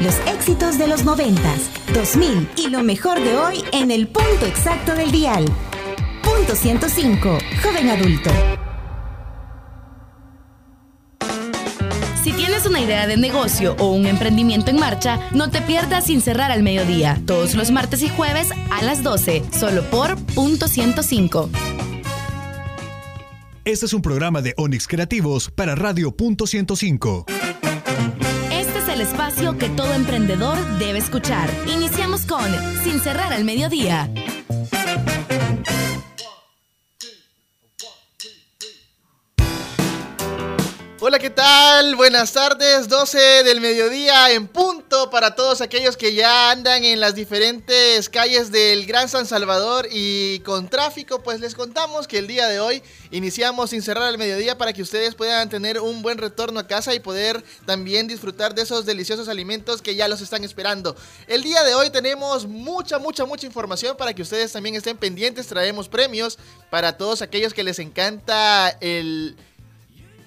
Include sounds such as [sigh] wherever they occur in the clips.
Los éxitos de los 90, 2000 y lo mejor de hoy en el punto exacto del dial. Punto 105, joven adulto. Si tienes una idea de negocio o un emprendimiento en marcha, no te pierdas sin cerrar al mediodía, todos los martes y jueves a las 12, solo por punto 105. Este es un programa de Onix Creativos para Radio Punto 105 el espacio que todo emprendedor debe escuchar. Iniciamos con Sin cerrar al mediodía. Hola, ¿qué tal? Buenas tardes, 12 del mediodía en punto para todos aquellos que ya andan en las diferentes calles del Gran San Salvador y con tráfico, pues les contamos que el día de hoy iniciamos sin cerrar el mediodía para que ustedes puedan tener un buen retorno a casa y poder también disfrutar de esos deliciosos alimentos que ya los están esperando. El día de hoy tenemos mucha, mucha, mucha información para que ustedes también estén pendientes, traemos premios para todos aquellos que les encanta el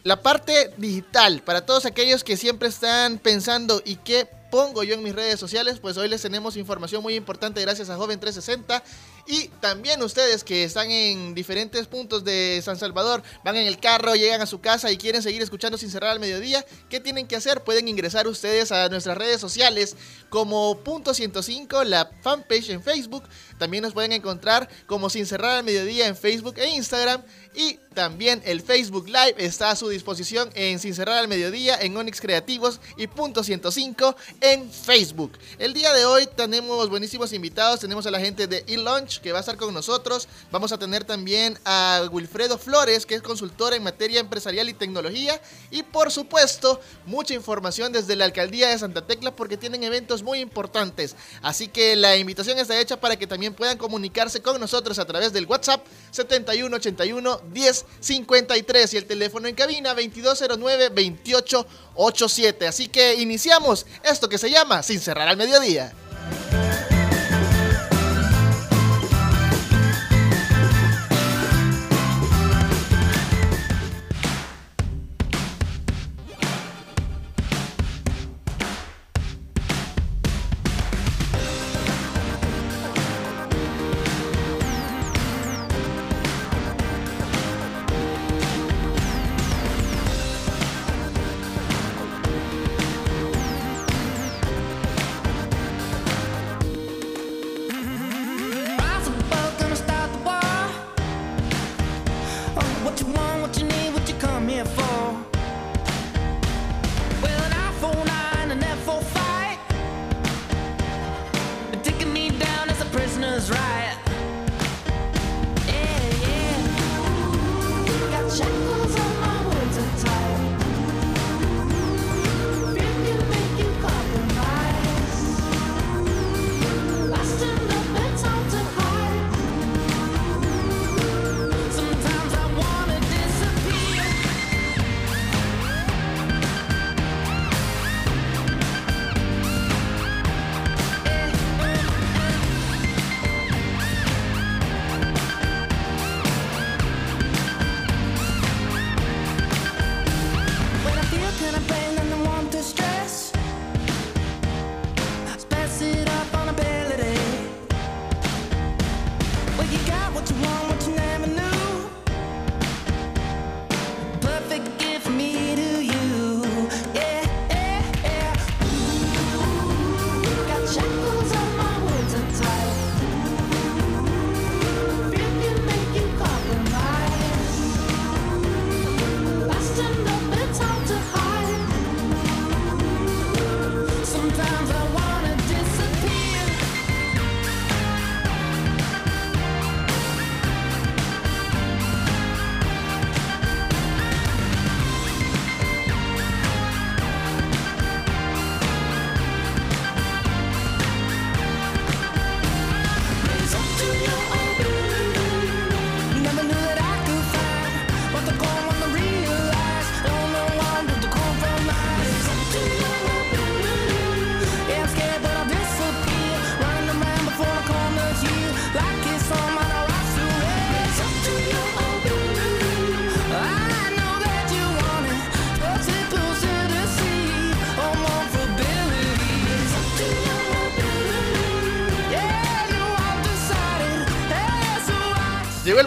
la parte digital, para todos aquellos que siempre están pensando y qué pongo yo en mis redes sociales, pues hoy les tenemos información muy importante gracias a Joven 360 y también ustedes que están en diferentes puntos de San Salvador, van en el carro, llegan a su casa y quieren seguir escuchando sin cerrar al mediodía, ¿qué tienen que hacer? Pueden ingresar ustedes a nuestras redes sociales como punto 105, la fanpage en Facebook, también nos pueden encontrar como sin cerrar al mediodía en Facebook e Instagram y también el Facebook Live está a su disposición en Sin Cerrar al Mediodía, en Onyx Creativos y Punto 105 en Facebook. El día de hoy tenemos buenísimos invitados. Tenemos a la gente de eLaunch que va a estar con nosotros. Vamos a tener también a Wilfredo Flores, que es consultor en materia empresarial y tecnología. Y por supuesto, mucha información desde la alcaldía de Santa Tecla porque tienen eventos muy importantes. Así que la invitación está hecha para que también puedan comunicarse con nosotros a través del WhatsApp 7181 1053 y el teléfono en cabina 2209 2887. Así que iniciamos esto que se llama Sin cerrar al mediodía.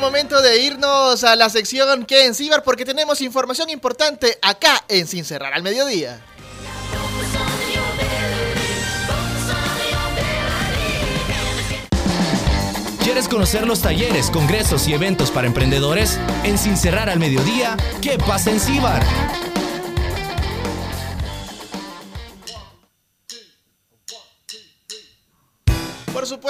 Momento de irnos a la sección que en Cibar porque tenemos información importante acá en Sin Cerrar al Mediodía. ¿Quieres conocer los talleres, congresos y eventos para emprendedores? En Sin Cerrar al Mediodía, ¿qué pasa en Cibar?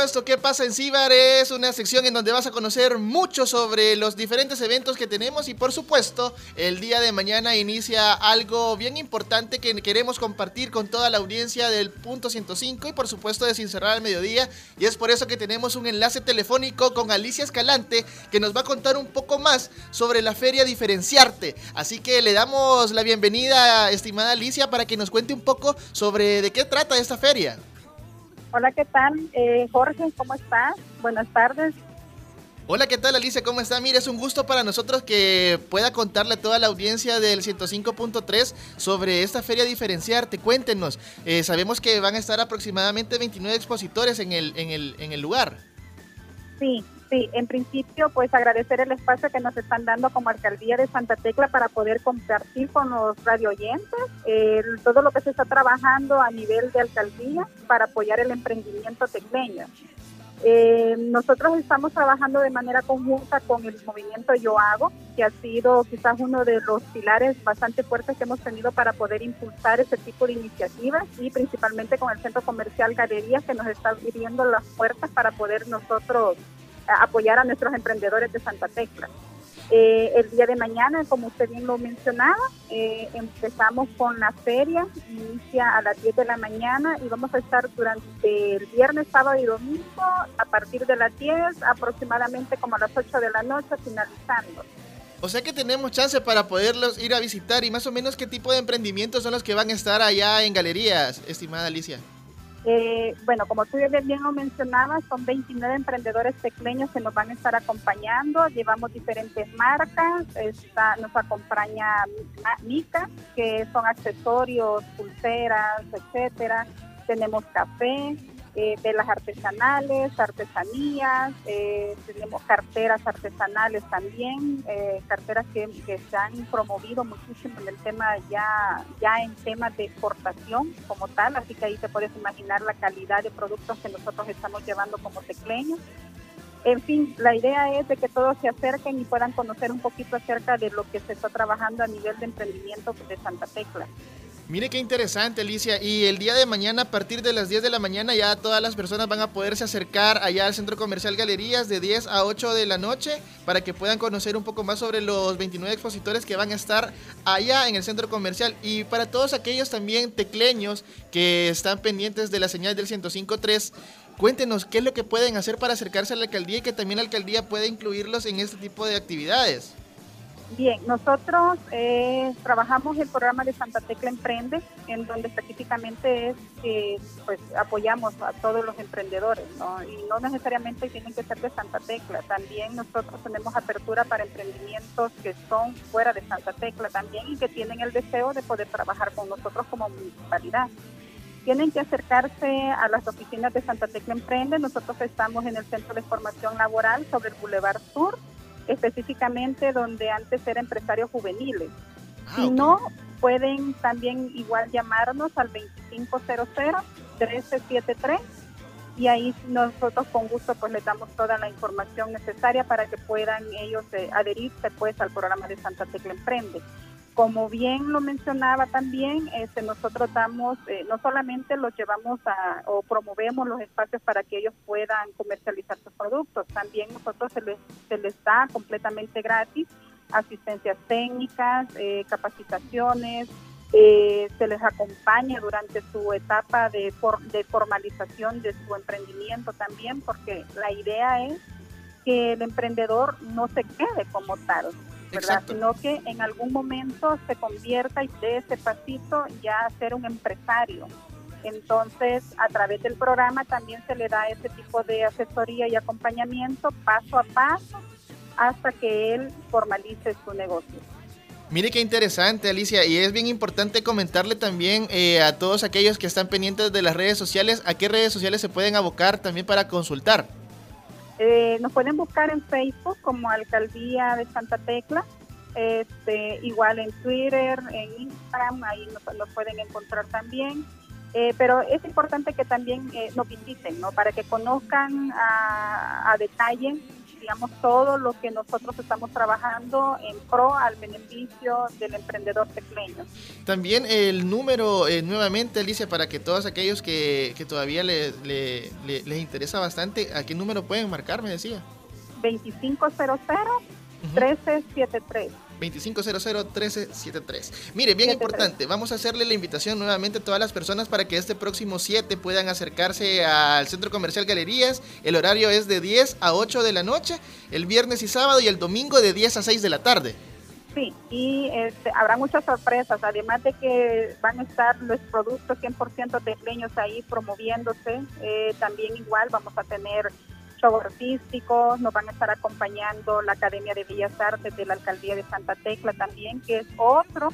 Supuesto, ¿qué pasa en Cibar? Es una sección en donde vas a conocer mucho sobre los diferentes eventos que tenemos y por supuesto, el día de mañana inicia algo bien importante que queremos compartir con toda la audiencia del punto 105 y por supuesto de Sin Cerrar al Mediodía y es por eso que tenemos un enlace telefónico con Alicia Escalante que nos va a contar un poco más sobre la feria Diferenciarte. Así que le damos la bienvenida, estimada Alicia, para que nos cuente un poco sobre de qué trata esta feria. Hola, ¿qué tal? Eh, Jorge, ¿cómo estás? Buenas tardes. Hola, ¿qué tal Alicia? ¿Cómo está? Mire, es un gusto para nosotros que pueda contarle a toda la audiencia del 105.3 sobre esta feria Diferenciarte. Cuéntenos, eh, sabemos que van a estar aproximadamente 29 expositores en el, en el, en el lugar. Sí, Sí, en principio, pues agradecer el espacio que nos están dando como Alcaldía de Santa Tecla para poder compartir con los radio oyentes todo lo que se está trabajando a nivel de alcaldía para apoyar el emprendimiento tecleño. Eh, nosotros estamos trabajando de manera conjunta con el movimiento Yo Hago, que ha sido quizás uno de los pilares bastante fuertes que hemos tenido para poder impulsar ese tipo de iniciativas y principalmente con el Centro Comercial Galerías que nos está abriendo las puertas para poder nosotros apoyar a nuestros emprendedores de Santa Tecla. Eh, el día de mañana, como usted bien lo mencionaba, eh, empezamos con la feria, inicia a las 10 de la mañana y vamos a estar durante el viernes, sábado y domingo a partir de las 10 aproximadamente como a las 8 de la noche finalizando. O sea que tenemos chance para poderlos ir a visitar y más o menos qué tipo de emprendimientos son los que van a estar allá en galerías, estimada Alicia. Eh, bueno, como tú bien lo mencionabas, son 29 emprendedores pequeños que nos van a estar acompañando. Llevamos diferentes marcas. Está, nos acompaña Mica, que son accesorios, pulseras, etcétera. Tenemos café, eh, velas artesanales, artesanías, eh, tenemos carteras artesanales también, eh, carteras que, se han promovido muchísimo en el tema ya, ya en temas de exportación como tal, así que ahí te puedes imaginar la calidad de productos que nosotros estamos llevando como tecleños. En fin, la idea es de que todos se acerquen y puedan conocer un poquito acerca de lo que se está trabajando a nivel de emprendimiento de Santa Tecla. Mire qué interesante, Alicia. Y el día de mañana, a partir de las 10 de la mañana, ya todas las personas van a poderse acercar allá al Centro Comercial Galerías de 10 a 8 de la noche para que puedan conocer un poco más sobre los 29 expositores que van a estar allá en el Centro Comercial. Y para todos aquellos también tecleños que están pendientes de la señal del 105.3, cuéntenos qué es lo que pueden hacer para acercarse a la alcaldía y que también la alcaldía pueda incluirlos en este tipo de actividades. Bien, nosotros eh, trabajamos el programa de Santa Tecla Emprende, en donde específicamente es que pues, apoyamos a todos los emprendedores, ¿no? y no necesariamente tienen que ser de Santa Tecla, también nosotros tenemos apertura para emprendimientos que son fuera de Santa Tecla también y que tienen el deseo de poder trabajar con nosotros como municipalidad tienen que acercarse a las oficinas de Santa Tecla Emprende. Nosotros estamos en el Centro de Formación Laboral sobre el Boulevard Sur, específicamente donde antes era empresarios juveniles. Ah, si no, pueden también igual llamarnos al 2500-1373 y ahí nosotros con gusto pues les damos toda la información necesaria para que puedan ellos eh, adherirse pues al programa de Santa Tecla Emprende. Como bien lo mencionaba también, este, nosotros damos, eh, no solamente los llevamos a, o promovemos los espacios para que ellos puedan comercializar sus productos, también nosotros se les, se les da completamente gratis asistencias técnicas, eh, capacitaciones, eh, se les acompaña durante su etapa de, de formalización de su emprendimiento también, porque la idea es que el emprendedor no se quede como tal, ¿verdad? Sino que en algún momento se convierta y dé ese pasito ya a ser un empresario. Entonces, a través del programa también se le da ese tipo de asesoría y acompañamiento paso a paso hasta que él formalice su negocio. Mire qué interesante, Alicia, y es bien importante comentarle también eh, a todos aquellos que están pendientes de las redes sociales, a qué redes sociales se pueden abocar también para consultar. Eh, nos pueden buscar en Facebook como Alcaldía de Santa Tecla, este, igual en Twitter, en Instagram, ahí nos, pueden encontrar también. Eh, pero es importante que también eh, nos visiten, ¿no? Para que conozcan a, a detalle digamos, todo lo que nosotros estamos trabajando en pro al beneficio del emprendedor tecleño. También el número, eh, nuevamente, Alicia, para que todos aquellos que, que todavía le, les interesa bastante, ¿a qué número pueden marcar, me decía? 2500 1373. 2500-1373. Mire, bien importante, vamos a hacerle la invitación nuevamente a todas las personas para que este próximo 7 puedan acercarse al Centro Comercial Galerías. El horario es de 10 a 8 de la noche, el viernes y sábado y el domingo de 10 a 6 de la tarde. Sí, y este, habrá muchas sorpresas, además de que van a estar los productos 100% tecleños ahí promoviéndose, eh, también igual vamos a tener artísticos, nos van a estar acompañando la Academia de Bellas Artes de la Alcaldía de Santa Tecla también, que es otro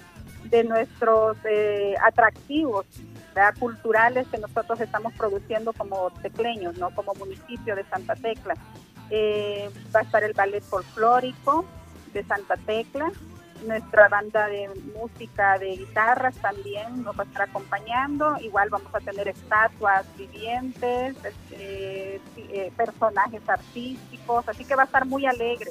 de nuestros eh, atractivos culturales que nosotros estamos produciendo como tecleños, ¿no? como municipio de Santa Tecla. Eh, va a estar el ballet folclórico de Santa Tecla, nuestra banda de música de guitarras también nos va a estar acompañando. Igual vamos a tener estatuas vivientes, este, eh, personajes artísticos, así que va a estar muy alegre.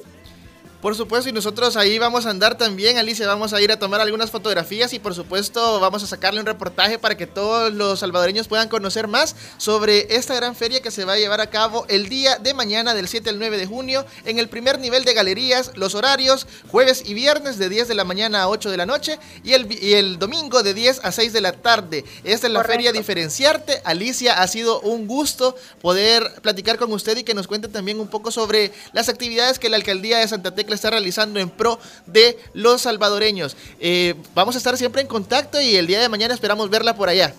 Por supuesto, y nosotros ahí vamos a andar también, Alicia, vamos a ir a tomar algunas fotografías y por supuesto vamos a sacarle un reportaje para que todos los salvadoreños puedan conocer más sobre esta gran feria que se va a llevar a cabo el día de mañana del 7 al 9 de junio en el primer nivel de galerías, los horarios jueves y viernes de 10 de la mañana a 8 de la noche y el, el domingo de 10 a 6 de la tarde. Esta es la feria Diferenciarte. Alicia, ha sido un gusto poder platicar con usted y que nos cuente también un poco sobre las actividades que la alcaldía de Santa Tecla está realizando en pro de los salvadoreños. Eh, vamos a estar siempre en contacto y el día de mañana esperamos verla por allá.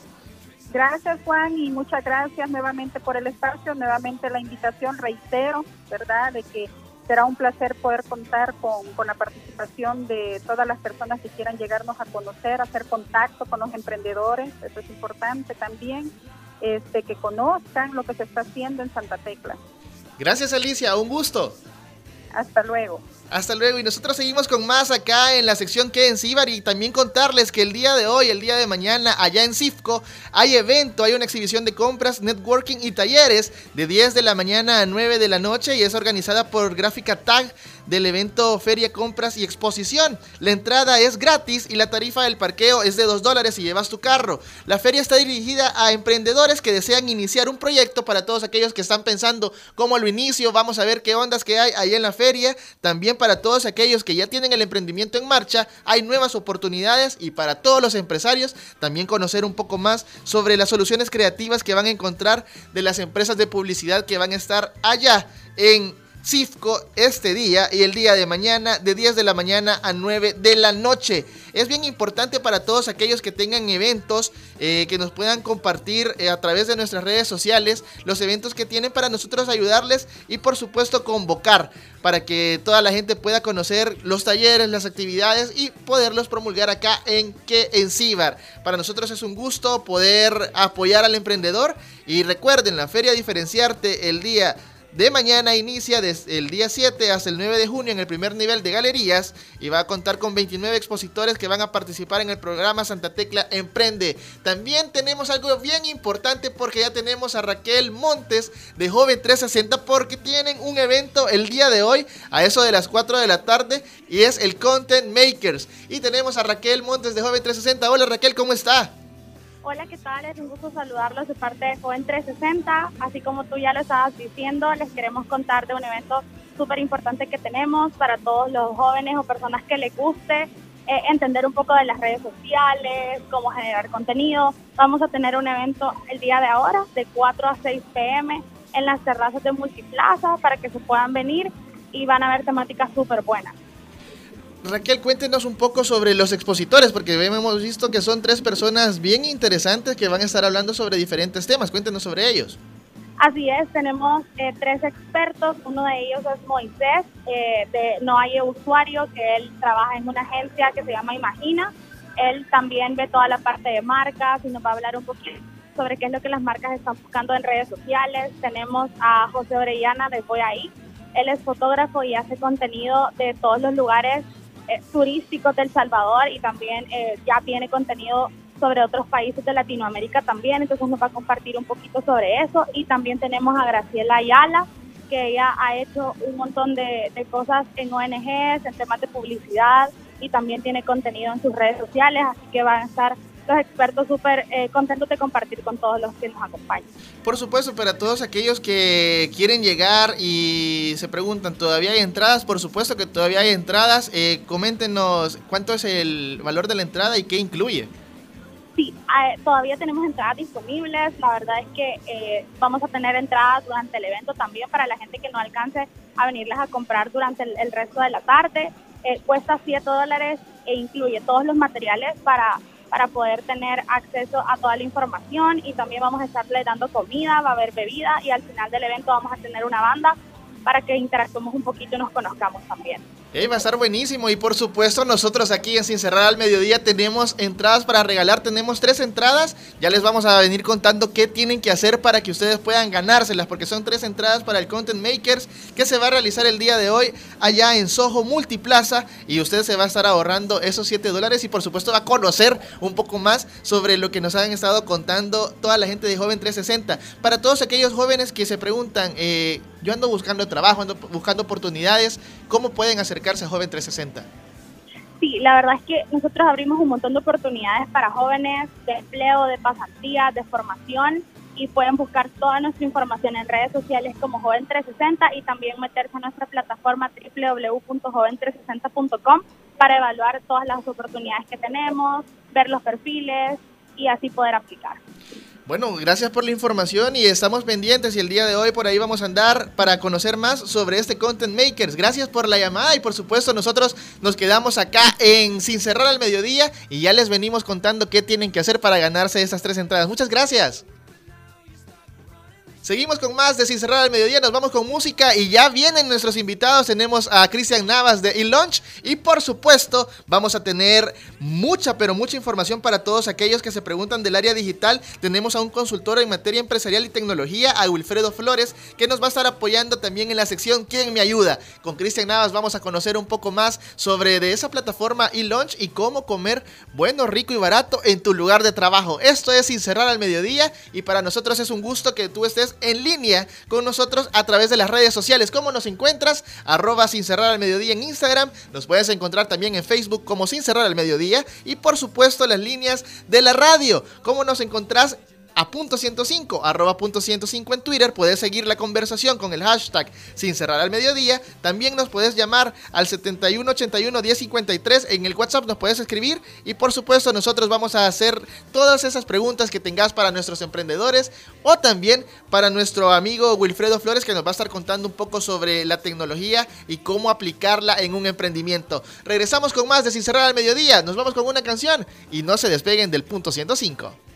Gracias Juan y muchas gracias nuevamente por el espacio, nuevamente la invitación, reitero, ¿verdad? De que será un placer poder contar con, con, la participación de todas las personas que quieran llegarnos a conocer, hacer contacto con los emprendedores, eso es importante también, este, que conozcan lo que se está haciendo en Santa Tecla. Gracias Alicia, un gusto. Hasta luego. Hasta luego. Y nosotros seguimos con más acá en la sección que en Cibar y también contarles que el día de hoy, el día de mañana, allá en Cifco, hay evento, hay una exhibición de compras, networking y talleres de 10 de la mañana a 9 de la noche y es organizada por Gráfica Tag del evento Feria Compras y Exposición. La entrada es gratis y la tarifa del parqueo es de 2 dólares si llevas tu carro. La feria está dirigida a emprendedores que desean iniciar un proyecto para todos aquellos que están pensando cómo lo inicio, vamos a ver qué ondas que hay ahí en la feria. También para todos aquellos que ya tienen el emprendimiento en marcha, hay nuevas oportunidades y para todos los empresarios también conocer un poco más sobre las soluciones creativas que van a encontrar de las empresas de publicidad que van a estar allá en Cifco este día y el día de mañana de 10 de la mañana a 9 de la noche. Es bien importante para todos aquellos que tengan eventos eh, que nos puedan compartir eh, a través de nuestras redes sociales los eventos que tienen para nosotros ayudarles y por supuesto convocar para que toda la gente pueda conocer los talleres, las actividades y poderlos promulgar acá en que en Cibar. Para nosotros es un gusto poder apoyar al emprendedor y recuerden la feria diferenciarte el día de mañana inicia desde el día 7 hasta el 9 de junio en el primer nivel de galerías y va a contar con 29 expositores que van a participar en el programa Santa Tecla Emprende. También tenemos algo bien importante porque ya tenemos a Raquel Montes de Joven 360 porque tienen un evento el día de hoy a eso de las 4 de la tarde y es el Content Makers. Y tenemos a Raquel Montes de Joven 360. Hola Raquel, ¿cómo está? Hola, ¿qué tal? Es un gusto saludarlos de parte de Joven 360. Así como tú ya lo estabas diciendo, les queremos contar de un evento súper importante que tenemos para todos los jóvenes o personas que les guste eh, entender un poco de las redes sociales, cómo generar contenido. Vamos a tener un evento el día de ahora, de 4 a 6 pm, en las terrazas de Multiplaza, para que se puedan venir y van a ver temáticas súper buenas. Raquel, cuéntenos un poco sobre los expositores, porque hemos visto que son tres personas bien interesantes que van a estar hablando sobre diferentes temas. Cuéntenos sobre ellos. Así es, tenemos eh, tres expertos. Uno de ellos es Moisés, eh, de No hay usuario, que él trabaja en una agencia que se llama Imagina. Él también ve toda la parte de marcas y nos va a hablar un poquito sobre qué es lo que las marcas están buscando en redes sociales. Tenemos a José Orellana de Voy Ahí. Él es fotógrafo y hace contenido de todos los lugares turísticos del Salvador y también eh, ya tiene contenido sobre otros países de Latinoamérica también, entonces nos va a compartir un poquito sobre eso. Y también tenemos a Graciela Ayala, que ella ha hecho un montón de, de cosas en ONGs, en temas de publicidad y también tiene contenido en sus redes sociales, así que van a estar los expertos súper eh, contentos de compartir con todos los que nos acompañan. Por supuesto, para todos aquellos que quieren llegar y se preguntan, ¿todavía hay entradas? Por supuesto que todavía hay entradas. Eh, coméntenos cuánto es el valor de la entrada y qué incluye. Sí, eh, todavía tenemos entradas disponibles. La verdad es que eh, vamos a tener entradas durante el evento también para la gente que no alcance a venirles a comprar durante el, el resto de la tarde. Eh, cuesta 7 dólares e incluye todos los materiales para para poder tener acceso a toda la información y también vamos a estarle dando comida, va a haber bebida y al final del evento vamos a tener una banda para que interactuemos un poquito y nos conozcamos también. Va a estar buenísimo. Y por supuesto nosotros aquí en Sin al Mediodía tenemos entradas para regalar, tenemos tres entradas, ya les vamos a venir contando qué tienen que hacer para que ustedes puedan ganárselas, porque son tres entradas para el Content Makers que se va a realizar el día de hoy allá en Soho Multiplaza. Y usted se va a estar ahorrando esos 7 dólares. Y por supuesto va a conocer un poco más sobre lo que nos han estado contando toda la gente de Joven 360. Para todos aquellos jóvenes que se preguntan, eh, yo ando buscando trabajo, ando buscando oportunidades, ¿cómo pueden acercarse a Joven 360? Sí, la verdad es que nosotros abrimos un montón de oportunidades para jóvenes de empleo, de pasantías, de formación y pueden buscar toda nuestra información en redes sociales como Joven 360 y también meterse a nuestra plataforma www.joven360.com para evaluar todas las oportunidades que tenemos, ver los perfiles y así poder aplicar. Bueno, gracias por la información y estamos pendientes y el día de hoy por ahí vamos a andar para conocer más sobre este Content Makers. Gracias por la llamada y por supuesto nosotros nos quedamos acá en Sin Cerrar al Mediodía y ya les venimos contando qué tienen que hacer para ganarse estas tres entradas. Muchas gracias. Seguimos con más de Sin Cerrar al Mediodía, nos vamos con música y ya vienen nuestros invitados. Tenemos a Cristian Navas de eLaunch y por supuesto vamos a tener mucha, pero mucha información para todos aquellos que se preguntan del área digital. Tenemos a un consultor en materia empresarial y tecnología, a Wilfredo Flores, que nos va a estar apoyando también en la sección ¿Quién me ayuda? Con Cristian Navas vamos a conocer un poco más sobre de esa plataforma eLaunch y cómo comer bueno, rico y barato en tu lugar de trabajo. Esto es Sin Cerrar al Mediodía y para nosotros es un gusto que tú estés en línea con nosotros a través de las redes sociales. ¿Cómo nos encuentras? Arroba sin cerrar al mediodía en Instagram. Nos puedes encontrar también en Facebook como sin cerrar al mediodía. Y por supuesto las líneas de la radio. ¿Cómo nos encontrás? A punto 105, arroba punto 105 en Twitter. Puedes seguir la conversación con el hashtag sin cerrar al mediodía. También nos puedes llamar al 7181-1053. En el WhatsApp nos puedes escribir. Y por supuesto, nosotros vamos a hacer todas esas preguntas que tengas para nuestros emprendedores o también para nuestro amigo Wilfredo Flores, que nos va a estar contando un poco sobre la tecnología y cómo aplicarla en un emprendimiento. Regresamos con más de Sin cerrar al mediodía. Nos vamos con una canción y no se despeguen del punto 105.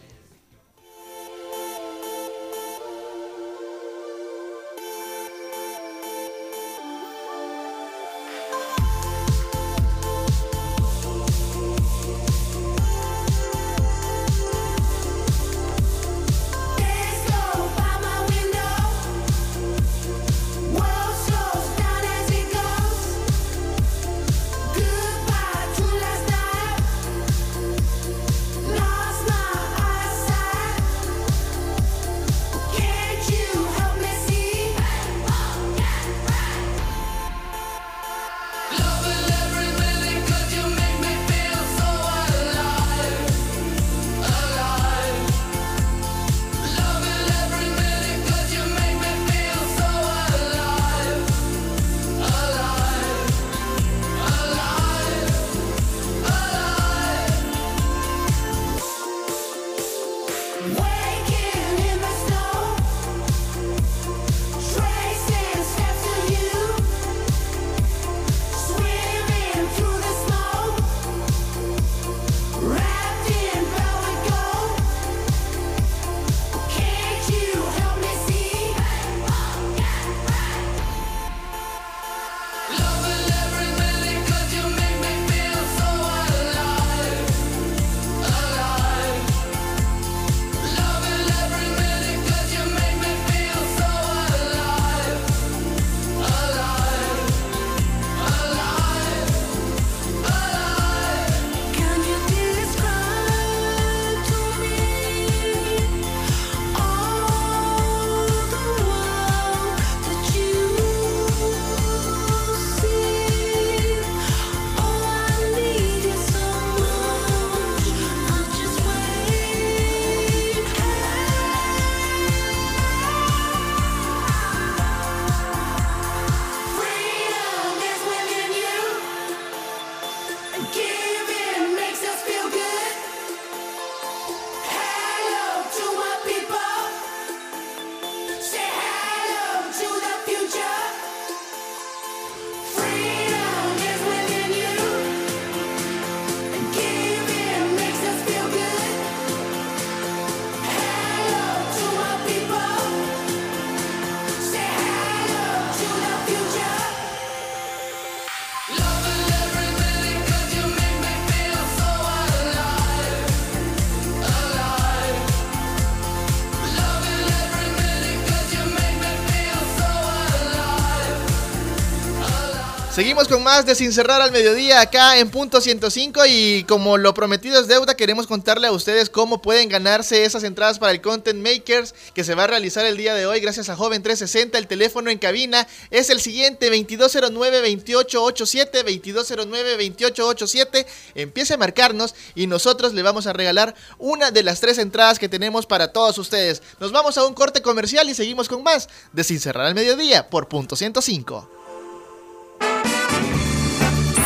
Seguimos con más de Sin Cerrar al Mediodía acá en punto 105 y como lo prometido es deuda, queremos contarle a ustedes cómo pueden ganarse esas entradas para el Content Makers que se va a realizar el día de hoy gracias a Joven 360. El teléfono en cabina es el siguiente 2209-2887, 2209-2887. Empiece a marcarnos y nosotros le vamos a regalar una de las tres entradas que tenemos para todos ustedes. Nos vamos a un corte comercial y seguimos con más de Sin Cerrar al Mediodía por punto 105.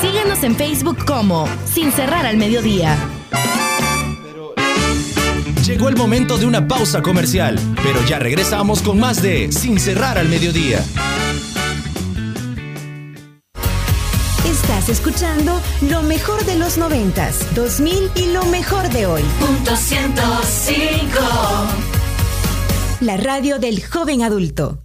Síguenos en Facebook como Sin Cerrar al Mediodía. Llegó el momento de una pausa comercial, pero ya regresamos con más de Sin Cerrar al Mediodía. Estás escuchando lo mejor de los noventas, 2000 y lo mejor de hoy. Punto 105. La radio del joven adulto.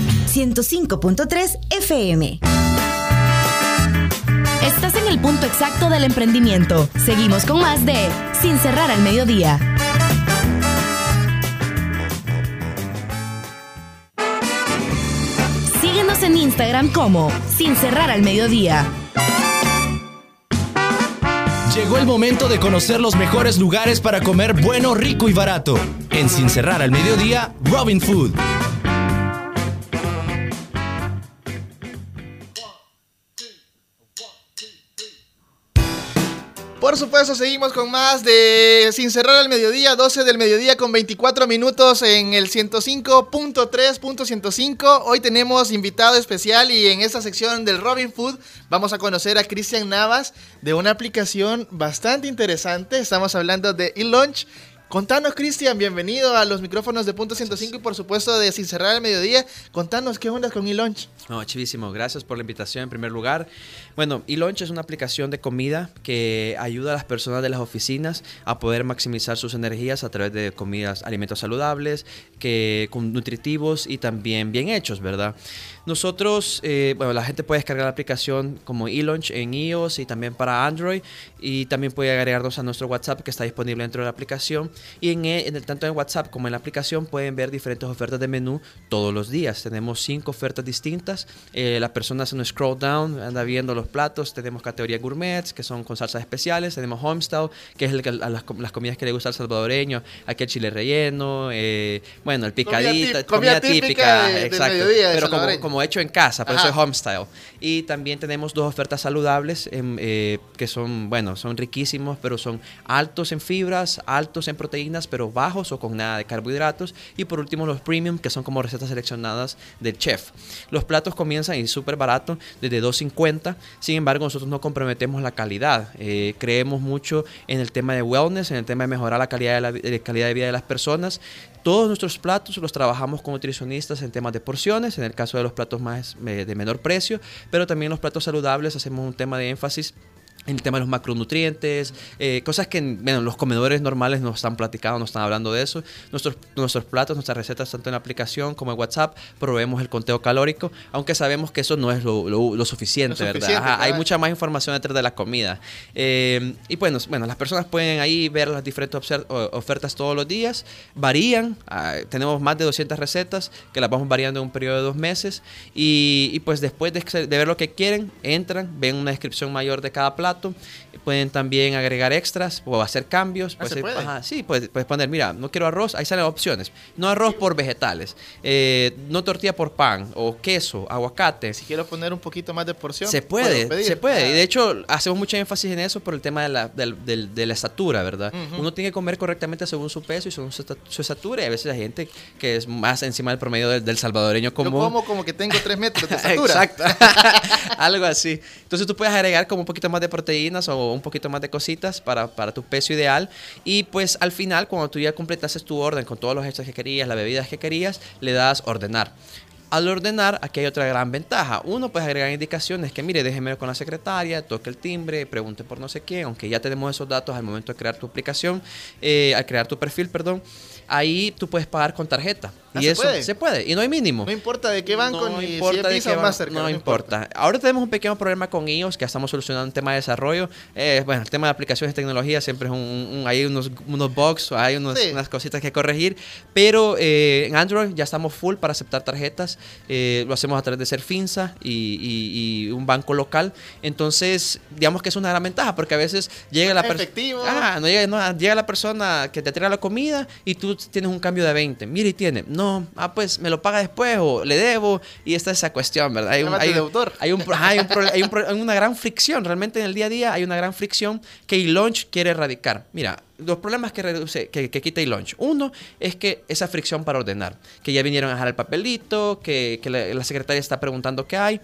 105.3 FM. Estás en el punto exacto del emprendimiento. Seguimos con más de Sin cerrar al mediodía. Síguenos en Instagram como Sin cerrar al mediodía. Llegó el momento de conocer los mejores lugares para comer bueno, rico y barato. En Sin Cerrar al Mediodía, Robin Food. Por supuesto, seguimos con más de Sin cerrar al mediodía, 12 del mediodía con 24 minutos en el 105.3.105. Hoy tenemos invitado especial y en esta sección del Robin Food vamos a conocer a Cristian Navas de una aplicación bastante interesante. Estamos hablando de eLaunch. Contanos, Cristian, bienvenido a los micrófonos de Punto 105 y por supuesto de Sin cerrar al mediodía. Contanos qué onda con eLaunch. No, chivísimo. Gracias por la invitación en primer lugar. Bueno, eLaunch es una aplicación de comida que ayuda a las personas de las oficinas a poder maximizar sus energías a través de comidas, alimentos saludables, que nutritivos y también bien hechos, ¿verdad? Nosotros, eh, bueno, la gente puede descargar la aplicación como eLaunch en iOS y también para Android y también puede agregarnos a nuestro WhatsApp que está disponible dentro de la aplicación y en, e- en el, tanto en WhatsApp como en la aplicación pueden ver diferentes ofertas de menú todos los días. Tenemos cinco ofertas distintas. Eh, la persona hace un scroll down, anda viendo los platos. Tenemos categoría gourmets que son con salsas especiales. Tenemos homestyle que es el, a las, las comidas que le gusta al salvadoreño. Aquí el chile relleno, eh, bueno, el Comida picadito, tip- comida típica de- del exacto. mediodía de Pero como, salvadoreño. Como hecho en casa, por eso Ajá. es homestyle. Y también tenemos dos ofertas saludables em, eh, que son, bueno, son riquísimos, pero son altos en fibras, altos en proteínas, pero bajos o con nada de carbohidratos. Y por último los premium, que son como recetas seleccionadas del chef. Los platos comienzan y súper barato, desde 2.50. Sin embargo, nosotros no comprometemos la calidad. Eh, creemos mucho en el tema de wellness, en el tema de mejorar la calidad de, la, de calidad de vida de las personas. Todos nuestros platos los trabajamos con nutricionistas en temas de porciones, en el caso de los platos más eh, de menor precio, pero también los platos saludables hacemos un tema de énfasis el tema de los macronutrientes, eh, cosas que bueno, los comedores normales no están platicando, no están hablando de eso. Nuestros, nuestros platos, nuestras recetas, tanto en la aplicación como en WhatsApp, proveemos el conteo calórico, aunque sabemos que eso no es lo, lo- lo suficiente, Lo ¿verdad? suficiente, Ajá, hay mucha más información detrás de la comida. Eh, y bueno, bueno, las personas pueden ahí ver las diferentes ofertas todos los días, varían, ah, tenemos más de 200 recetas que las vamos variando en un periodo de dos meses y, y pues después de, de ver lo que quieren, entran, ven una descripción mayor de cada plato, pueden también agregar extras o hacer cambios. Ah, ¿se puede? ajá, sí, puedes, puedes poner, mira, no quiero arroz, ahí salen opciones. No arroz por vegetales, eh, no tortilla por pan o queso, aguacate. Si quiero poner un poquito más de porción. Se puede, se puede. Y Ah. de hecho, hacemos mucho énfasis en eso por el tema de la, del- del- de la estatura, ¿verdad? Ujú. Uno tiene que comer correctamente según su peso y según su, esta- su estatura. Y a veces hay gente que es más encima del promedio del, del salvadoreño Yo común. como como que tengo 3 metros de [laughs] estatura. Exacto. [laughs] Algo así. Entonces tú puedes agregar como un poquito más de proteínas o un poquito más de cositas para, para tu peso ideal. Y pues al final, cuando tú ya completases tu orden con todos los hechos que querías, las bebidas que querías, le das ordenar. Al ordenar, aquí hay otra gran ventaja. Uno puede agregar indicaciones que, mire, déjeme con la secretaria, toque el timbre, pregunte por no sé quién, aunque ya tenemos esos datos al momento de crear tu aplicación, eh, al crear tu perfil, perdón. Ahí tú puedes pagar con tarjeta. Ah, y ¿se eso puede? se puede. Y no hay mínimo. No importa de qué banco No ni importa si de qué o Mastercard. no, importa. Ahora tenemos un pequeño problema con iOS que estamos solucionando un tema de desarrollo. Eh, bueno, el tema de aplicaciones y tecnología siempre es un, un- hay unos, unos bugs, hay unos- Sí. unas cositas que corregir. Pero eh, en Android ya estamos full para aceptar tarjetas. Eh, lo hacemos a través de Serfinza y, y- y un banco local. Entonces, digamos que es una gran ventaja porque a veces llega la persona. Ah, no llega, no, llega la persona que te trae la comida y tú tienes un cambio de 20. Mire, y tiene. No, ah, pues me lo paga después o le debo. Y esta es esa cuestión, ¿verdad? Hay, un- hay, deudor. [laughs] hay un, ajá, hay, un pro- hay un pro- hay una gran fricción. Realmente en el día a día hay una gran fricción que eLaunch quiere erradicar. Mira, los problemas que, reduce, que, que quita eLaunch. Uno es que esa fricción para ordenar. Que ya vinieron a dejar el papelito, que, que la, la secretaria está preguntando qué hay.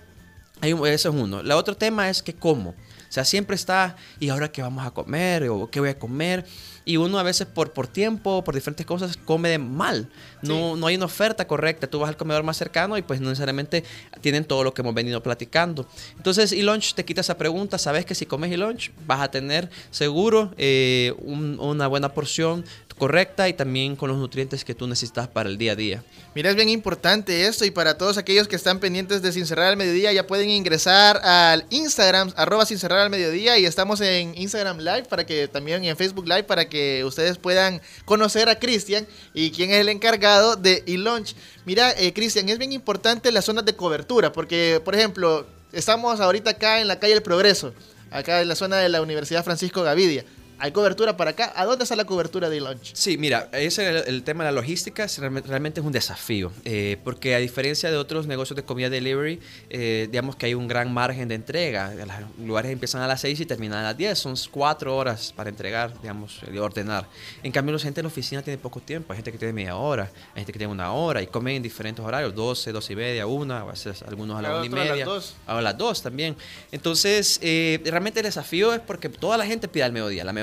Hay un- Eso es uno. El otro tema es que cómo. O sea, siempre está, ¿y ahora qué vamos a comer? ¿O qué voy a comer? Y uno a veces por, por tiempo, por diferentes cosas, come de mal. No, no hay una oferta correcta. Tú vas al comedor más cercano y pues no necesariamente tienen todo lo que hemos venido platicando. Entonces, eLunch te quita esa pregunta. Sabes que si comes eLunch vas a tener seguro eh, un- una buena porción correcta y también con los nutrientes que tú necesitas para el día a día. Mira, es bien importante esto y para todos aquellos que están pendientes de Sin Cerrar al Mediodía ya pueden ingresar al Instagram, arroba Sin Cerrar al Mediodía y estamos en Instagram Live para que también y en Facebook Live para que ustedes puedan conocer a Cristian y quién es el encargado de eLaunch. Mira, eh, Cristian, es bien importante las zonas de cobertura porque, por ejemplo, estamos ahorita acá en la calle El Progreso, acá en la zona de la Universidad Francisco Gavidia. ¿Hay cobertura para acá? ¿A dónde está la cobertura de eLaunch? Sí, mira, ese el, el tema de la logística realmente es un desafío, eh, porque a diferencia de otros negocios de comida delivery, eh, digamos que hay un gran margen de entrega. Los lugares empiezan a las 6 y terminan a las 10, son 4 horas para entregar, digamos, y ordenar. En cambio, la gente en la oficina tiene poco tiempo, hay gente que tiene media hora, hay gente que tiene una hora y comen en diferentes horarios, 12, 12 y media, 1, a veces algunos a la Claro, 1 y otros a las media, dos. a las 2 también. Entonces, eh, realmente el desafío es porque toda la gente pide al mediodía, la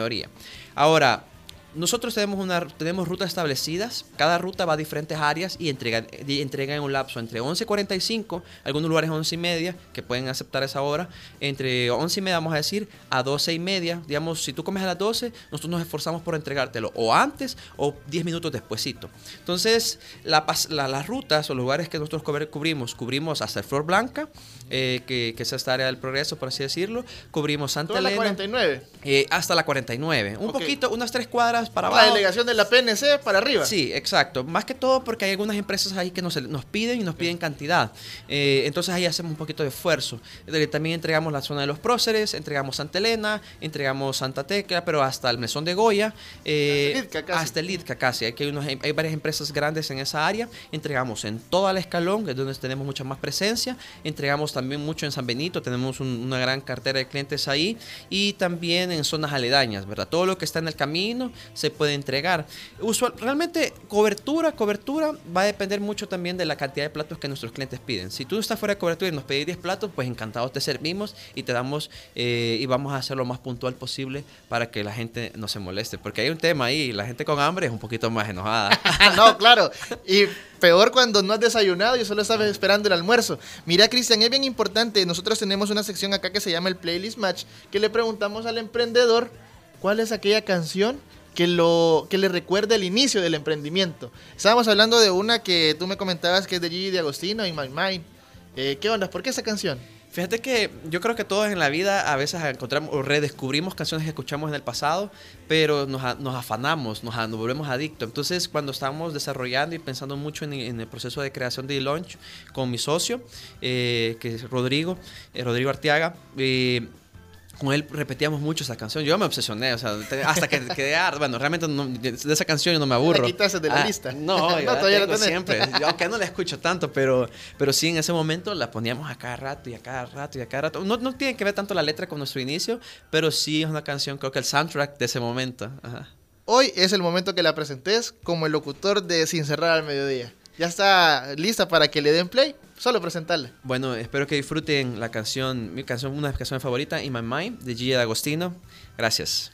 Ahora, nosotros tenemos, una, tenemos rutas establecidas, cada ruta va a diferentes áreas y entregan, y entregan en un lapso entre 11.45, algunos lugares 11 y media, que pueden aceptar esa hora, entre 11 y media vamos a decir, a 12 y media, digamos, si tú comes a las 12, nosotros nos esforzamos por entregártelo o antes o 10 minutos despuesito. Entonces, las rutas o lugares que nosotros cubri- cubrimos, cubrimos hasta Flor Blanca, eh, que, que es esta área del progreso, por así decirlo, cubrimos Santa Toda la Elena. 49. Eh, hasta la 49. Un poquito, unas tres cuadras para La abajo. delegación de la PNC para arriba. Sí, exacto. Más que todo porque hay algunas empresas ahí que nos, nos piden y nos piden cantidad. Eh, entonces ahí hacemos un poquito de esfuerzo. Eh, También entregamos la zona de los próceres, entregamos Santa Elena, entregamos Santa Tecla, pero hasta el Mesón de Goya. eh, Hasta el Litca casi. hasta casi. Hay, unos- hay varias empresas grandes en esa área. Entregamos en toda el escalón, que es donde tenemos mucha más presencia. Entregamos también mucho en San Benito, tenemos un- una gran cartera de clientes ahí. Y también en zonas aledañas, ¿verdad? Todo lo que está en el camino se puede entregar. Usual, realmente, cobertura, cobertura va a depender mucho también de la cantidad de platos que nuestros clientes piden. Si tú estás fuera de cobertura y nos pedís 10 platos, pues encantados te servimos y te damos eh, y vamos a hacer lo más puntual posible para que la gente no se moleste. Porque hay un tema ahí, la gente con hambre es un poquito más enojada. [laughs] [laughs] no, claro. Y peor cuando no has desayunado y solo estás esperando el almuerzo. Mira, Cristian, es bien importante. Nosotros tenemos una sección acá que se llama el Playlist Match, que le preguntamos al emprendedor cuál es aquella canción que, lo, que le recuerda el inicio del emprendimiento. Estábamos hablando de una que tú me comentabas que es de Gigi de Agostino y My Mind. Eh, ¿Qué onda? ¿Por qué esa canción? Fíjate que yo creo que todos en la vida a veces encontramos o redescubrimos canciones que escuchamos en el pasado, pero nos, nos afanamos, nos, volvemos adictos. Entonces, cuando estamos desarrollando y pensando mucho en, en el proceso de creación de Launch con mi socio, eh, que es Rodrigo, eh, Rodrigo Arteaga, eh, con él repetíamos mucho esa canción. Yo me obsesioné, o sea, hasta que quedé harto. Bueno, realmente no- de esa canción yo no me aburro. La quitaste de la Ah, lista. No, [laughs] No, yo todavía la tengo tenés. siempre. Yo aunque no la escucho tanto, pero, pero sí en ese momento la poníamos a cada rato y a cada rato y a cada rato. No, no tiene que ver tanto la letra con nuestro inicio, pero sí es una canción, creo que el soundtrack de ese momento. Ajá. Hoy es el momento que la presentes como el locutor de Sin Cerrar al Mediodía. ¿Ya está lista para que le den play? Solo presentarla. Bueno, espero que disfruten la canción, mi canción, una de mis canciones favoritas, In My Mind, de Gigi D'Agostino. Gracias.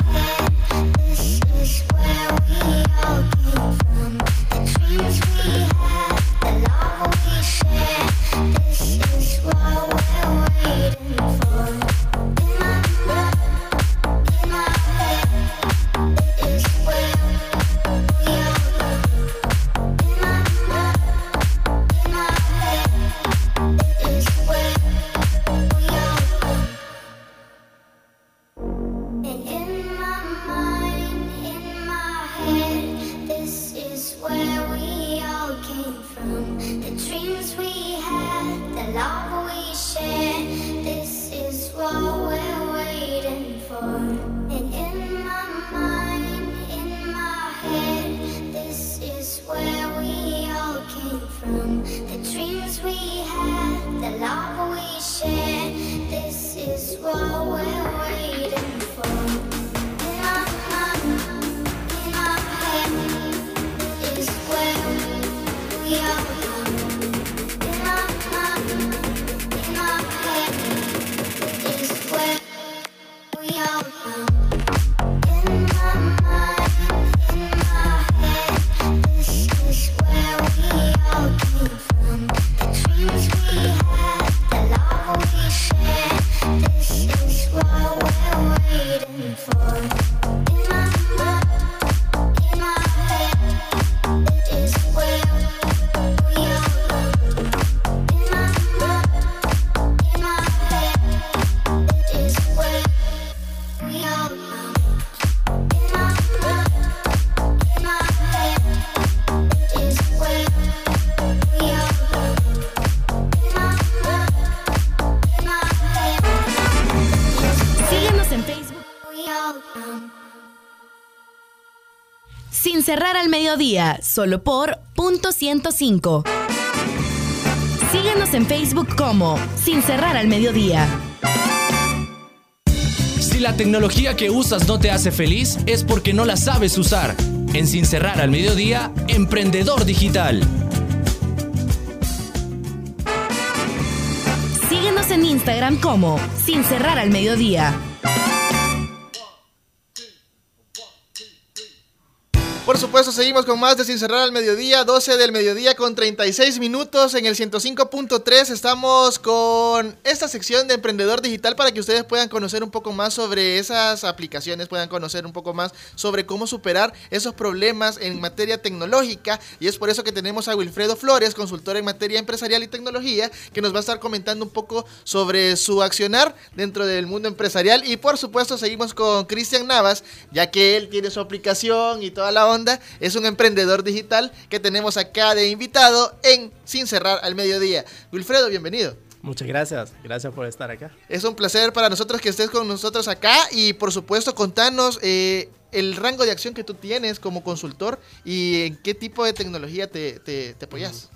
Al mediodía, solo por punto 105. Síguenos en Facebook como Sin cerrar al mediodía. Si la tecnología que usas no te hace feliz, es porque no la sabes usar. En Sin Cerrar al Mediodía, Emprendedor Digital. Síguenos en Instagram como Sin cerrar al mediodía. Por supuesto, seguimos con más de Sin Cerrar al Mediodía, 12 del mediodía con 36 minutos en el 105.3. Estamos con esta sección de Emprendedor Digital para que ustedes puedan conocer un poco más sobre esas aplicaciones, puedan conocer un poco más sobre cómo superar esos problemas en materia tecnológica. Y es por eso que tenemos a Wilfredo Flores, consultor en materia empresarial y tecnología, que nos va a estar comentando un poco sobre su accionar dentro del mundo empresarial. Y por supuesto, seguimos con Cristian Navas, ya que él tiene su aplicación y toda la onda. Es un emprendedor digital que tenemos acá de invitado en Sin Cerrar al Mediodía. Wilfredo, bienvenido. Muchas gracias, gracias por estar acá. Es un placer para nosotros que estés con nosotros acá y por supuesto contanos eh, el rango de acción que tú tienes como consultor y en qué tipo de tecnología te, te, te apoyas.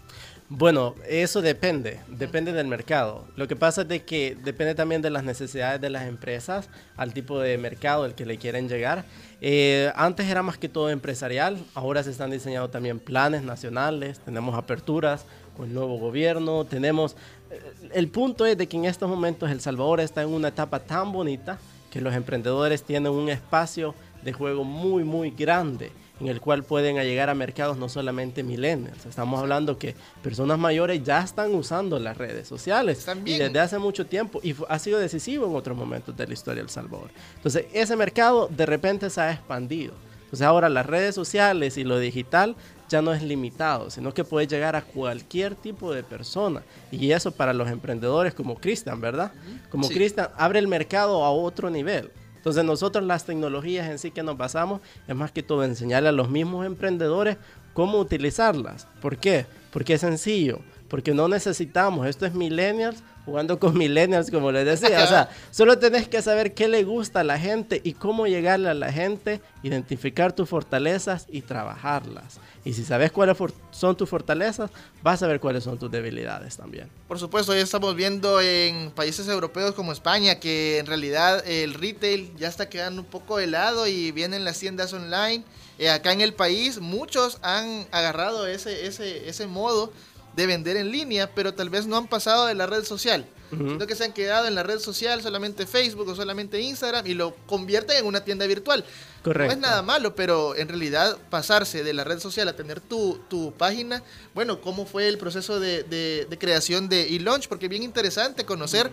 Bueno, eso depende, depende del mercado. Lo que pasa es de que depende también de las necesidades de las empresas, al tipo de mercado al que le quieren llegar. Eh, antes era más que todo empresarial, ahora se están diseñando también planes nacionales, tenemos aperturas con el nuevo gobierno, tenemos... eh, El punto es de que en estos momentos El Salvador está en una etapa tan bonita que los emprendedores tienen un espacio de juego muy, muy grande. En el cual pueden llegar a mercados no solamente millennials. Estamos hablando que personas mayores ya están usando las redes sociales y desde hace mucho tiempo y ha sido decisivo en otros momentos de la historia de El Salvador. Entonces, ese mercado de repente se ha expandido. Entonces, ahora las redes sociales y lo digital ya no es limitado, sino que puede llegar a cualquier tipo de persona. Y eso para los emprendedores como Cristian, ¿verdad? Como Sí. Cristian abre el mercado a otro nivel. Entonces nosotros las tecnologías en sí que nos basamos es más que todo enseñarle a los mismos emprendedores cómo utilizarlas. ¿Por qué? Porque es sencillo. Porque no necesitamos, esto es millennials jugando con millennials como les decía. O sea, [laughs] solo tenés que saber qué le gusta a la gente y cómo llegarle a la gente, identificar tus fortalezas y trabajarlas. Y si sabes cuáles son tus fortalezas, vas a ver cuáles son tus debilidades también. Por supuesto, ya estamos viendo en países europeos como España que en realidad el retail ya está quedando un poco de lado y vienen las tiendas online. Eh, acá en el país muchos han agarrado ese, ese, ese modo de vender en línea, pero tal vez no han pasado de la red social. Ujú. Sino que se han quedado en la red social, solamente Facebook o solamente Instagram y lo convierten en una tienda virtual. Correcto. No es nada malo, pero en realidad pasarse de la red social a tener tu, tu página, bueno, ¿cómo fue el proceso de, de- de creación de eLaunch? Porque es bien interesante conocer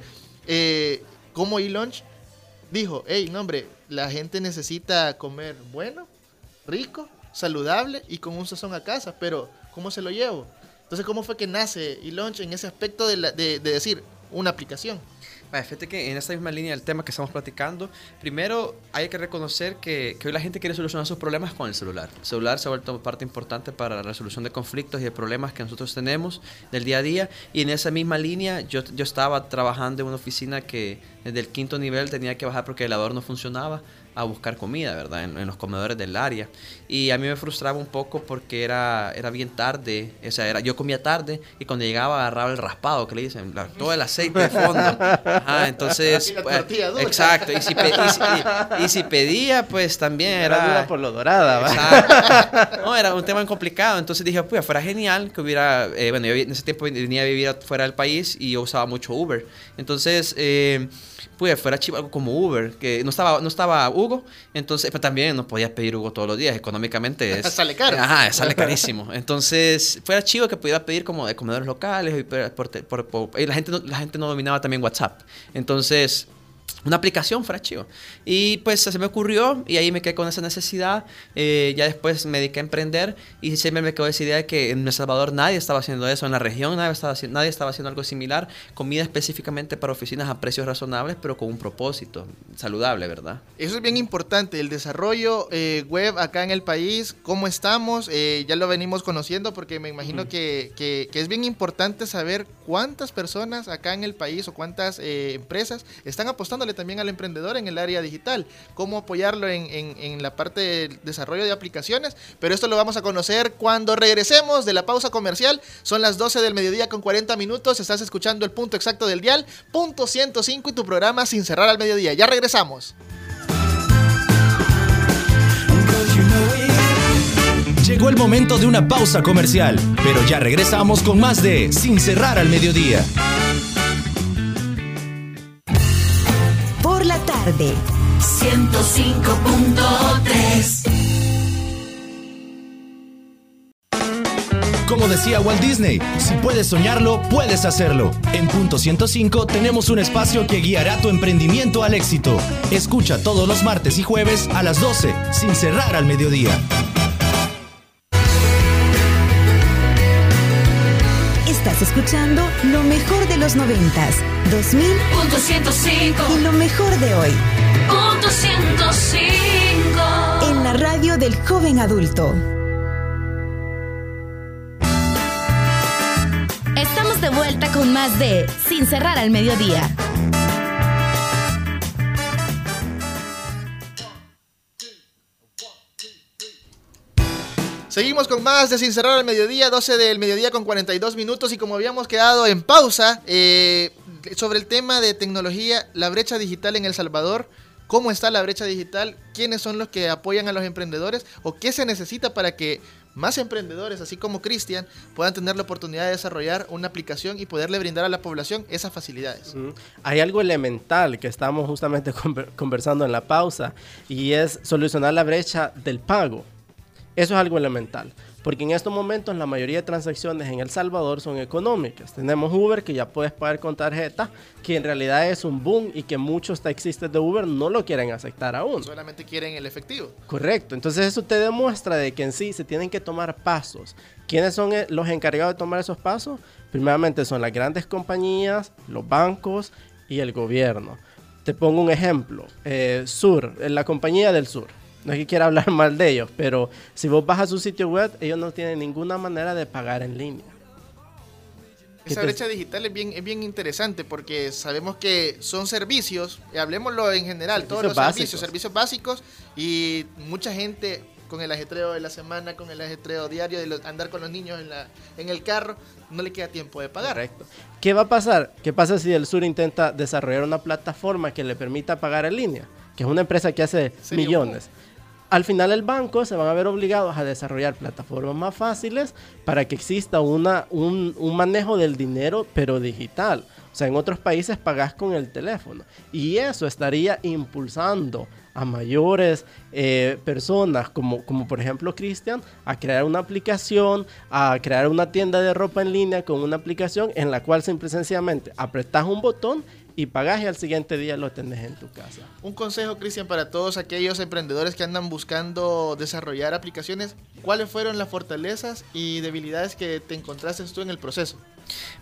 eh, cómo eLaunch dijo, hey, no hombre, la gente necesita comer bueno, rico, saludable y con un sazón a casa, pero ¿cómo se lo llevo? Entonces, ¿cómo fue que nace eLaunch en ese aspecto de, la- de- de decir una aplicación? Vaya, fíjate que en esta misma línea del tema que estamos platicando, primero hay que reconocer que, que hoy la gente quiere solucionar sus problemas con el celular. El celular se ha vuelto parte importante para la resolución de conflictos y de problemas que nosotros tenemos del día a día. Y en esa misma línea, yo, yo estaba trabajando en una oficina que desde el quinto nivel tenía que bajar porque el elevador no funcionaba a buscar comida, ¿verdad? En, en los comedores del área. Y a mí me frustraba un poco porque era, era bien tarde, o sea, era, yo comía tarde y cuando llegaba agarraba el raspado, que le dicen, la- todo el aceite de fondo. Ajá, [laughs] entonces, pues, exacto, y si, pe- y si- y- y si pedía, pues también Era era... dura por lo dorada. Exacto. No, era un tema complicado. Entonces dije, pues fuera genial que hubiera. eh, bueno, yo en ese tiempo venía a vivir fuera del país y yo usaba mucho Uber. Entonces, eh, pues fuera chivo algo como Uber, que no estaba, no estaba Hugo. Entonces, pero también no podías pedir Hugo todos los días. Económicamente [laughs] es. Sale caro. Ajá, sale carísimo. Entonces, fuera chivo que pudiera pedir como de comedores locales. Y, por- por- y la, gente no, la gente no dominaba también WhatsApp. Entonces. Una aplicación chivo. Y pues se me ocurrió y ahí me quedé con esa necesidad. Eh, ya después me dediqué a emprender y siempre me quedó esa idea de que en El Salvador nadie estaba haciendo eso. En la región nadie estaba, nadie estaba haciendo algo similar. Comida específicamente para oficinas a precios razonables, pero con un propósito saludable, ¿verdad? Eso es bien importante, el desarrollo eh, web acá en el país, cómo estamos, eh, ya lo venimos conociendo porque me imagino que, que- que es bien importante saber cuántas personas acá en el país o cuántas eh, empresas están también al emprendedor en el área digital, cómo apoyarlo en, en- la parte del desarrollo de aplicaciones, pero esto lo vamos a conocer cuando regresemos de la pausa comercial, son las 12 del mediodía con 40 minutos, estás escuchando el punto exacto del dial, punto 105 y tu programa sin cerrar al mediodía, ya regresamos. Llegó el momento de una pausa comercial, pero ya regresamos con más de Sin cerrar al mediodía. Tarde. 105.3 Como decía Walt Disney, si puedes soñarlo, puedes hacerlo. En Punto 105 tenemos un espacio que guiará tu emprendimiento al éxito. Escucha todos los martes y jueves a las 12, sin cerrar al mediodía. Escuchando lo mejor de los noventas, 2000 Punto 105 y lo mejor de hoy Punto 105 en la radio del joven adulto. Estamos de vuelta con más de Sin cerrar al mediodía. Seguimos con más de Sin Cerrar al Mediodía, 12 del mediodía con 42 minutos y como habíamos quedado en pausa eh, sobre el tema de tecnología, la brecha digital en El Salvador, cómo está la brecha digital, quiénes son los que apoyan a los emprendedores o qué se necesita para que más emprendedores, así como Cristian, puedan tener la oportunidad de desarrollar una aplicación y poderle brindar a la población esas facilidades. Hay algo elemental que estamos justamente [laughs] conver- conversando en la pausa y es solucionar la brecha del pago. Eso es algo elemental, porque en estos momentos la mayoría de transacciones en El Salvador son económicas. Tenemos Uber que ya puedes pagar con tarjeta, que en realidad es un boom y que muchos taxistas de Uber no lo quieren aceptar aún. Solamente quieren el efectivo. Correcto, entonces eso te demuestra de que en sí se tienen que tomar pasos. ¿Quiénes son eh, los encargados de tomar esos pasos? Primeramente son las grandes compañías, los bancos y el gobierno. Te pongo un ejemplo, eh, Sur, eh, la compañía del Sur. No es que quiera hablar [laughs] mal de ellos, pero si vos vas a su sitio web, ellos no tienen ninguna manera de pagar en línea. ¿Qué Esa te- brecha digital es bien, es bien interesante porque sabemos que son servicios, y hablemoslo en general, todos los Servicios servicios, servicios básicos, y mucha gente con el ajetreo de la semana, con el ajetreo diario de los- andar con los niños en, la, en el carro, no le queda tiempo de pagar. Correcto. ¿Qué va a pasar? ¿Qué pasa si el Sur intenta desarrollar una plataforma que le permita pagar en línea? Que es una empresa que hace un millones. Al final el banco se van a ver obligados a desarrollar plataformas más fáciles para que exista un, un manejo del dinero, pero digital. O sea, en otros países pagas con el teléfono. Y eso estaría impulsando a mayores eh, personas, como, como por ejemplo Cristian, a crear una aplicación, a crear una tienda de ropa en línea con una aplicación en la cual simple y sencillamente apretas un botón y pagas y al siguiente día lo tenés en tu casa. Un consejo, Cristian, para todos aquellos emprendedores que andan buscando desarrollar aplicaciones, ¿cuáles fueron las fortalezas y debilidades que te encontraste tú en el proceso?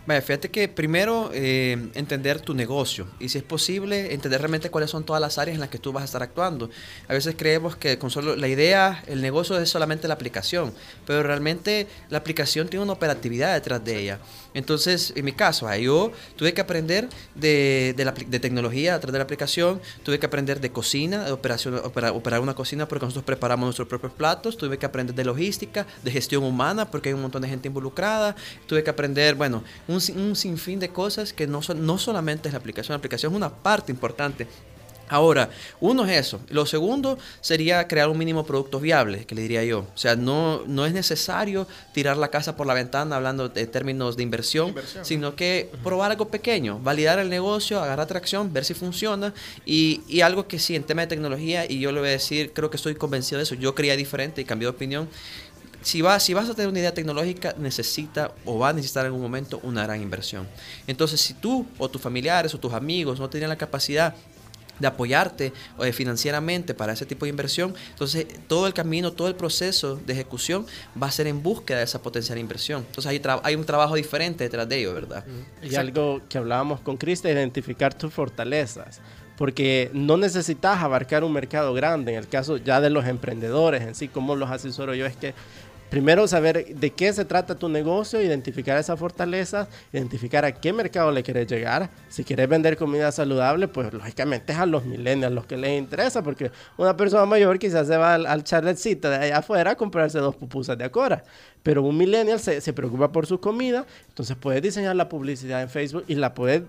Vaya, fíjate que primero eh, entender tu negocio y si es posible entender realmente cuáles son todas las áreas en las que tú vas a estar actuando. A veces creemos que con solo la idea, el negocio es solamente la aplicación, pero realmente la aplicación tiene una operatividad detrás de ella. Entonces, en mi caso, yo tuve que aprender de, de la de tecnología a través de la aplicación, tuve que aprender de cocina, de operación, opera- operar una cocina porque nosotros preparamos nuestros propios platos, tuve que aprender de logística, de gestión humana porque hay un montón de gente involucrada, tuve que aprender, bueno, un, un sinfín de cosas que no, son, no solamente es la aplicación, la aplicación es una parte importante. Ahora, uno es eso. Lo segundo sería crear un mínimo producto viable, que le diría yo. O sea, no, no es necesario tirar la casa por la ventana hablando de términos de inversión, Inversión. sino que probar algo pequeño, validar el negocio, agarrar tracción, ver si funciona. Y, y algo que sí, en tema de tecnología, y yo le voy a decir, creo que estoy convencido de eso, yo creía diferente y cambié de opinión. Si, vas si vas a tener una idea tecnológica, necesita o va a necesitar en algún momento una gran inversión. Entonces, si tú o tus familiares o tus amigos no tienen la capacidad de apoyarte eh, financieramente para ese tipo de inversión, entonces todo el camino, todo el proceso de ejecución va a ser en búsqueda de esa potencial inversión. Entonces hay, hay un trabajo diferente detrás de ello, ¿verdad? Y algo que hablábamos con Cristian, identificar tus fortalezas. Porque no necesitas abarcar un mercado grande. En el caso ya de los emprendedores en sí, como los asesoro yo, es que primero saber de qué se trata tu negocio, identificar esas fortalezas, identificar a qué mercado le quieres llegar. Si quieres vender comida saludable, pues lógicamente es a los millennials los que les interesa, porque una persona mayor quizás se va al, al de allá afuera a comprarse dos pupusas de acora. Pero un millennial se, se preocupa por su comida, entonces puedes diseñar la publicidad en Facebook y la puedes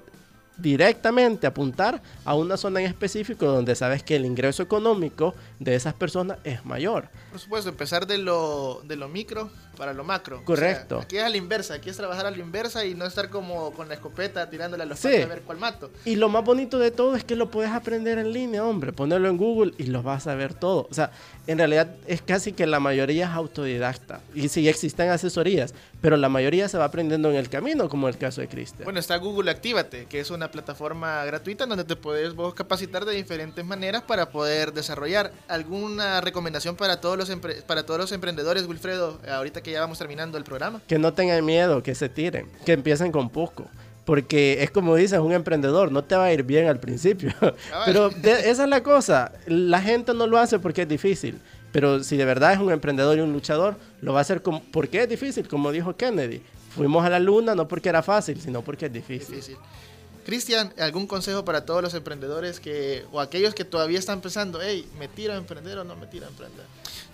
directamente apuntar a una zona en específico donde sabes que el ingreso económico de esas personas es mayor. Por supuesto, empezar de lo, de lo micro para lo macro. O sea, Correcto. aquí es a la inversa, aquí es trabajar a la inversa y no estar como con la escopeta tirándole a los Sí. patos a ver cuál mato. Y lo más bonito de todo es que lo puedes aprender en línea, hombre. Ponerlo en Google y lo vas a ver todo. O sea, en realidad es casi que la mayoría es autodidacta. Y sí existen asesorías, pero la mayoría se va aprendiendo en el camino, como el caso de Cristian. Bueno, está Google Actívate, que es una plataforma gratuita donde te puedes vos capacitar de diferentes maneras para poder desarrollar. ¿Alguna recomendación para todos los, para todos los emprendedores, Wilfredo, ahorita que ya vamos terminando el programa? Que no tengan miedo, que se tiren, que empiecen con poco. Porque es como dices, un emprendedor, no te va a ir bien al principio. [laughs] Pero de- esa es la cosa, la gente no lo hace porque es difícil. Pero si de verdad es un emprendedor y un luchador, lo va a hacer como, porque es difícil, como dijo Kennedy. Fuimos a la luna no porque era fácil, sino porque es difícil. Difícil. Cristian, ¿algún consejo para todos los emprendedores que, o aquellos que todavía están pensando, hey, ¿me tiro a emprender o no me tiro a emprender?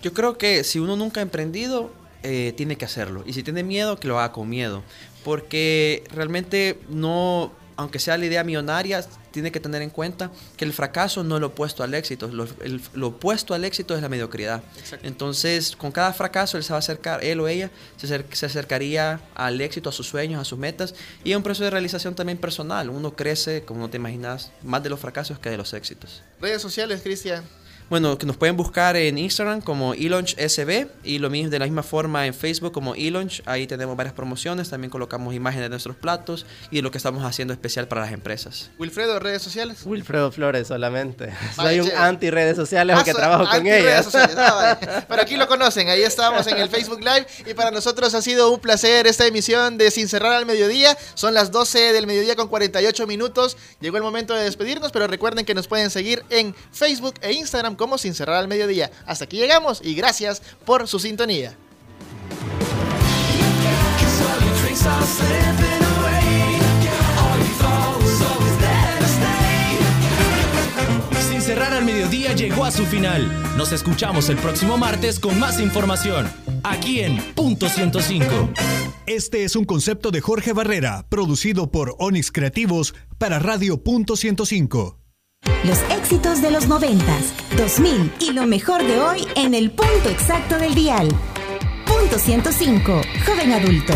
Yo creo que si uno nunca ha emprendido, eh, tiene que hacerlo. Y si tiene miedo, que lo haga con miedo. Porque realmente no, aunque sea la idea millonaria, tiene que tener en cuenta que el fracaso no es lo opuesto al éxito. Lo, el- lo opuesto al éxito es la mediocridad. Exacto. Entonces, con cada fracaso, él se va a acercar, él o ella, se, se acercaría al éxito, a sus sueños, a sus metas. Y es un proceso de realización también personal. Uno crece, como no te imaginas, más de los fracasos que de los éxitos. Redes sociales, Cristian. Bueno, que nos pueden buscar en Instagram como eLaunchSB y lo mismo de la misma forma en Facebook como eLaunch. Ahí tenemos varias promociones, también colocamos imágenes de nuestros platos y de lo que estamos haciendo especial para las empresas. Wilfredo, redes sociales. Wilfredo Flores solamente. Vaya, Soy un anti redes sociales Ah, porque so- trabajo con ellas. sociales, ah, vale. [laughs] Pero aquí lo conocen, ahí estamos en el Facebook Live y para nosotros ha sido un placer esta emisión de Sin Cerrar al Mediodía. Son las 12 del mediodía con 48 minutos. Llegó el momento de despedirnos, pero recuerden que nos pueden seguir en Facebook e Instagram como Sin Cerrar al Mediodía. Hasta aquí llegamos y gracias por su sintonía. Sin cerrar al mediodía llegó a su final. Nos escuchamos el próximo martes con más información. Aquí en Punto 105. Este es un concepto de Jorge Barrera, producido por Onix Creativos para Radio Punto 105. Los éxitos de los 90s, 2000 y lo mejor de hoy en el punto exacto del dial. Punto 105, joven adulto.